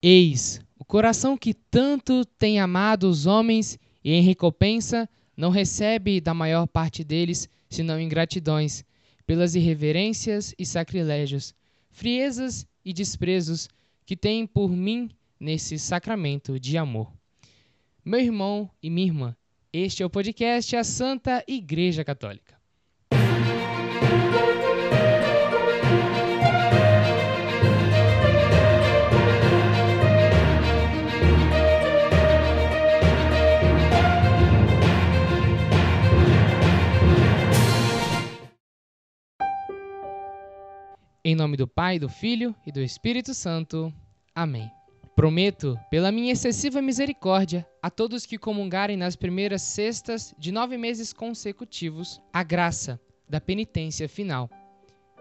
Eis, o coração que tanto tem amado os homens e em recompensa não recebe da maior parte deles senão ingratidões, pelas irreverências e sacrilégios, friezas e desprezos que têm por mim nesse sacramento de amor. Meu irmão e minha irmã, este é o podcast A Santa Igreja Católica. Em nome do Pai, do Filho e do Espírito Santo. Amém. Prometo, pela minha excessiva misericórdia, a todos que comungarem nas primeiras sextas de nove meses consecutivos, a graça da penitência final.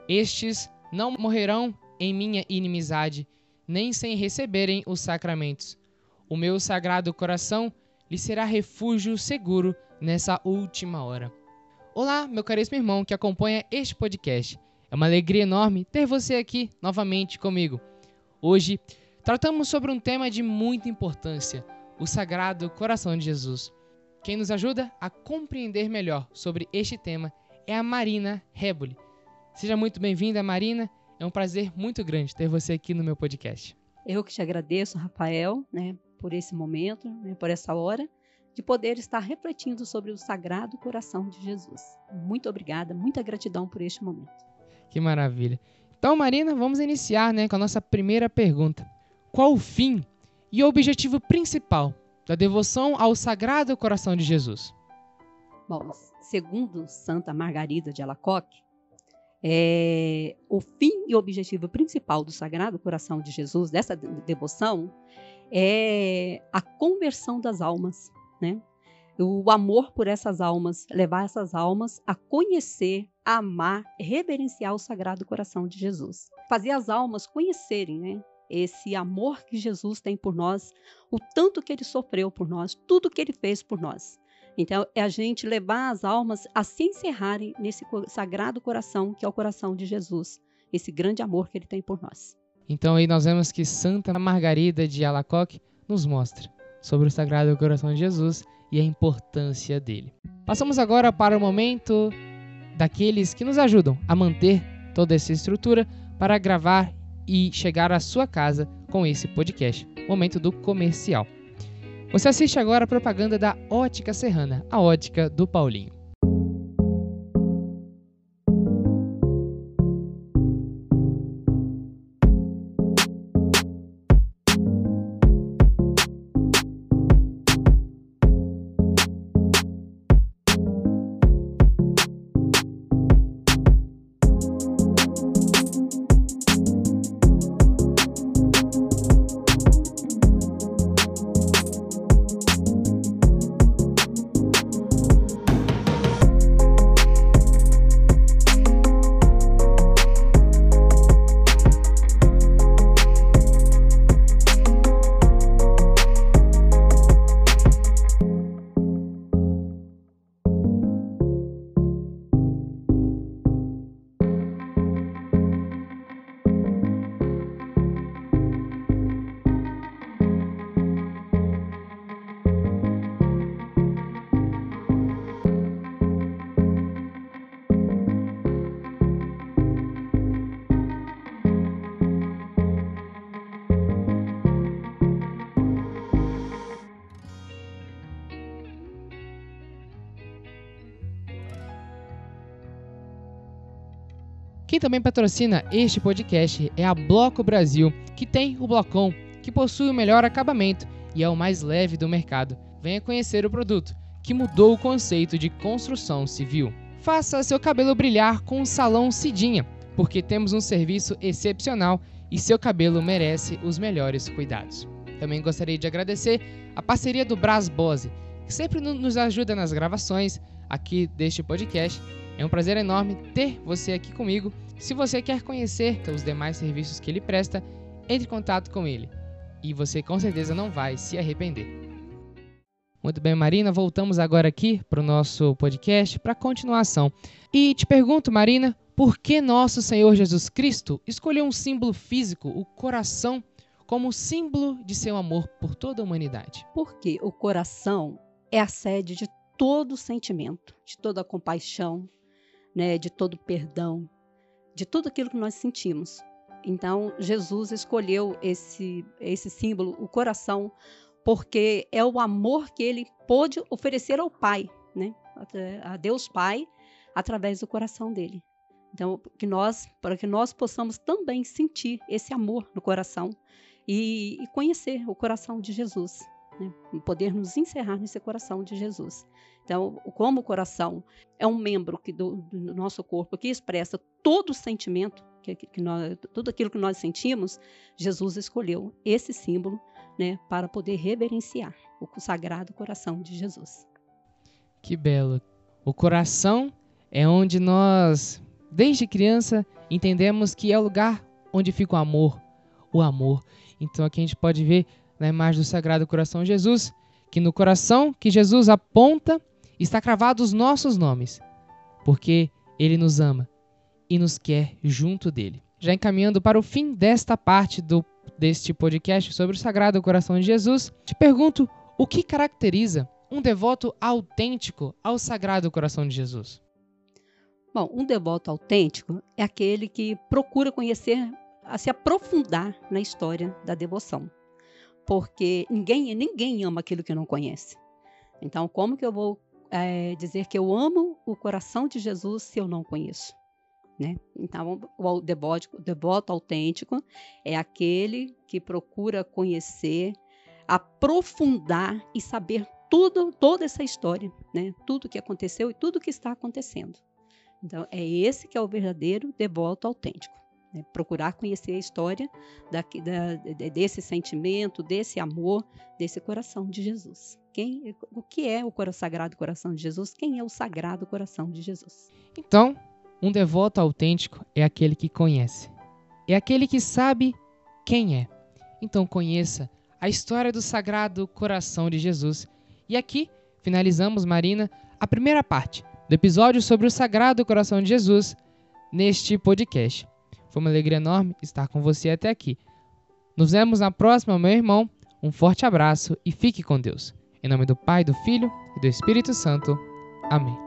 Estes não morrerão em minha inimizade, nem sem receberem os sacramentos. O meu sagrado coração lhe será refúgio seguro nessa última hora. Olá, meu caríssimo irmão que acompanha este podcast. É uma alegria enorme ter você aqui novamente comigo. Hoje tratamos sobre um tema de muita importância: o Sagrado Coração de Jesus. Quem nos ajuda a compreender melhor sobre este tema é a Marina Reboli. Seja muito bem-vinda, Marina. É um prazer muito grande ter você aqui no meu podcast. Eu que te agradeço, Rafael, né, por esse momento, né, por essa hora, de poder estar refletindo sobre o Sagrado Coração de Jesus. Muito obrigada, muita gratidão por este momento. Que maravilha. Então, Marina, vamos iniciar né, com a nossa primeira pergunta. Qual o fim e o objetivo principal da devoção ao Sagrado Coração de Jesus? Bom, segundo Santa Margarida de Alacoque, é, o fim e o objetivo principal do Sagrado Coração de Jesus, dessa devoção, é a conversão das almas, né? o amor por essas almas, levar essas almas a conhecer, amar, reverenciar o Sagrado Coração de Jesus. Fazer as almas conhecerem, né? Esse amor que Jesus tem por nós, o tanto que ele sofreu por nós, tudo que ele fez por nós. Então, é a gente levar as almas a se encerrarem nesse sagrado coração que é o coração de Jesus, esse grande amor que ele tem por nós. Então, aí nós vemos que Santa Margarida de Alacoque nos mostra sobre o Sagrado Coração de Jesus e a importância dele. Passamos agora para o momento daqueles que nos ajudam a manter toda essa estrutura para gravar e chegar à sua casa com esse podcast. Momento do comercial. Você assiste agora a propaganda da Ótica Serrana, a ótica do Paulinho. Quem também patrocina este podcast é a Bloco Brasil, que tem o blocão, que possui o melhor acabamento e é o mais leve do mercado. Venha conhecer o produto, que mudou o conceito de construção civil. Faça seu cabelo brilhar com o Salão Cidinha, porque temos um serviço excepcional e seu cabelo merece os melhores cuidados. Também gostaria de agradecer a parceria do Bras Bose, que sempre nos ajuda nas gravações aqui deste podcast é um prazer enorme ter você aqui comigo. Se você quer conhecer os demais serviços que ele presta, entre em contato com ele e você com certeza não vai se arrepender. Muito bem, Marina, voltamos agora aqui para o nosso podcast para continuação. E te pergunto, Marina, por que nosso Senhor Jesus Cristo escolheu um símbolo físico, o coração, como símbolo de seu amor por toda a humanidade? Porque o coração é a sede de todo sentimento, de toda compaixão, né, de todo perdão, de tudo aquilo que nós sentimos. Então, Jesus escolheu esse, esse símbolo, o coração, porque é o amor que ele pôde oferecer ao Pai, né? a Deus Pai, através do coração dele. Então, que nós, para que nós possamos também sentir esse amor no coração e, e conhecer o coração de Jesus, né? poder nos encerrar nesse coração de Jesus. Então, como o coração é um membro que do, do nosso corpo que expressa todo o sentimento, que, que nós, tudo aquilo que nós sentimos, Jesus escolheu esse símbolo né, para poder reverenciar o sagrado coração de Jesus. Que belo! O coração é onde nós, desde criança, entendemos que é o lugar onde fica o amor, o amor. Então aqui a gente pode ver na imagem do Sagrado Coração de Jesus que no coração que Jesus aponta está cravado os nossos nomes, porque ele nos ama e nos quer junto dele. Já encaminhando para o fim desta parte do deste podcast sobre o Sagrado Coração de Jesus, te pergunto o que caracteriza um devoto autêntico ao Sagrado Coração de Jesus? Bom, um devoto autêntico é aquele que procura conhecer, a se aprofundar na história da devoção. Porque ninguém, ninguém ama aquilo que não conhece. Então, como que eu vou é, dizer que eu amo o coração de Jesus se eu não conheço? Né? Então, o devoto, o devoto autêntico é aquele que procura conhecer, aprofundar e saber tudo, toda essa história, né? tudo que aconteceu e tudo que está acontecendo. Então, é esse que é o verdadeiro devoto autêntico. Né? Procurar conhecer a história da, da, desse sentimento, desse amor, desse coração de Jesus. Quem, o que é o Sagrado Coração de Jesus? Quem é o Sagrado Coração de Jesus? Então, um devoto autêntico é aquele que conhece, é aquele que sabe quem é. Então conheça a história do Sagrado Coração de Jesus. E aqui finalizamos, Marina, a primeira parte do episódio sobre o Sagrado Coração de Jesus neste podcast. Foi uma alegria enorme estar com você até aqui. Nos vemos na próxima, meu irmão. Um forte abraço e fique com Deus. Em nome do Pai, do Filho e do Espírito Santo. Amém.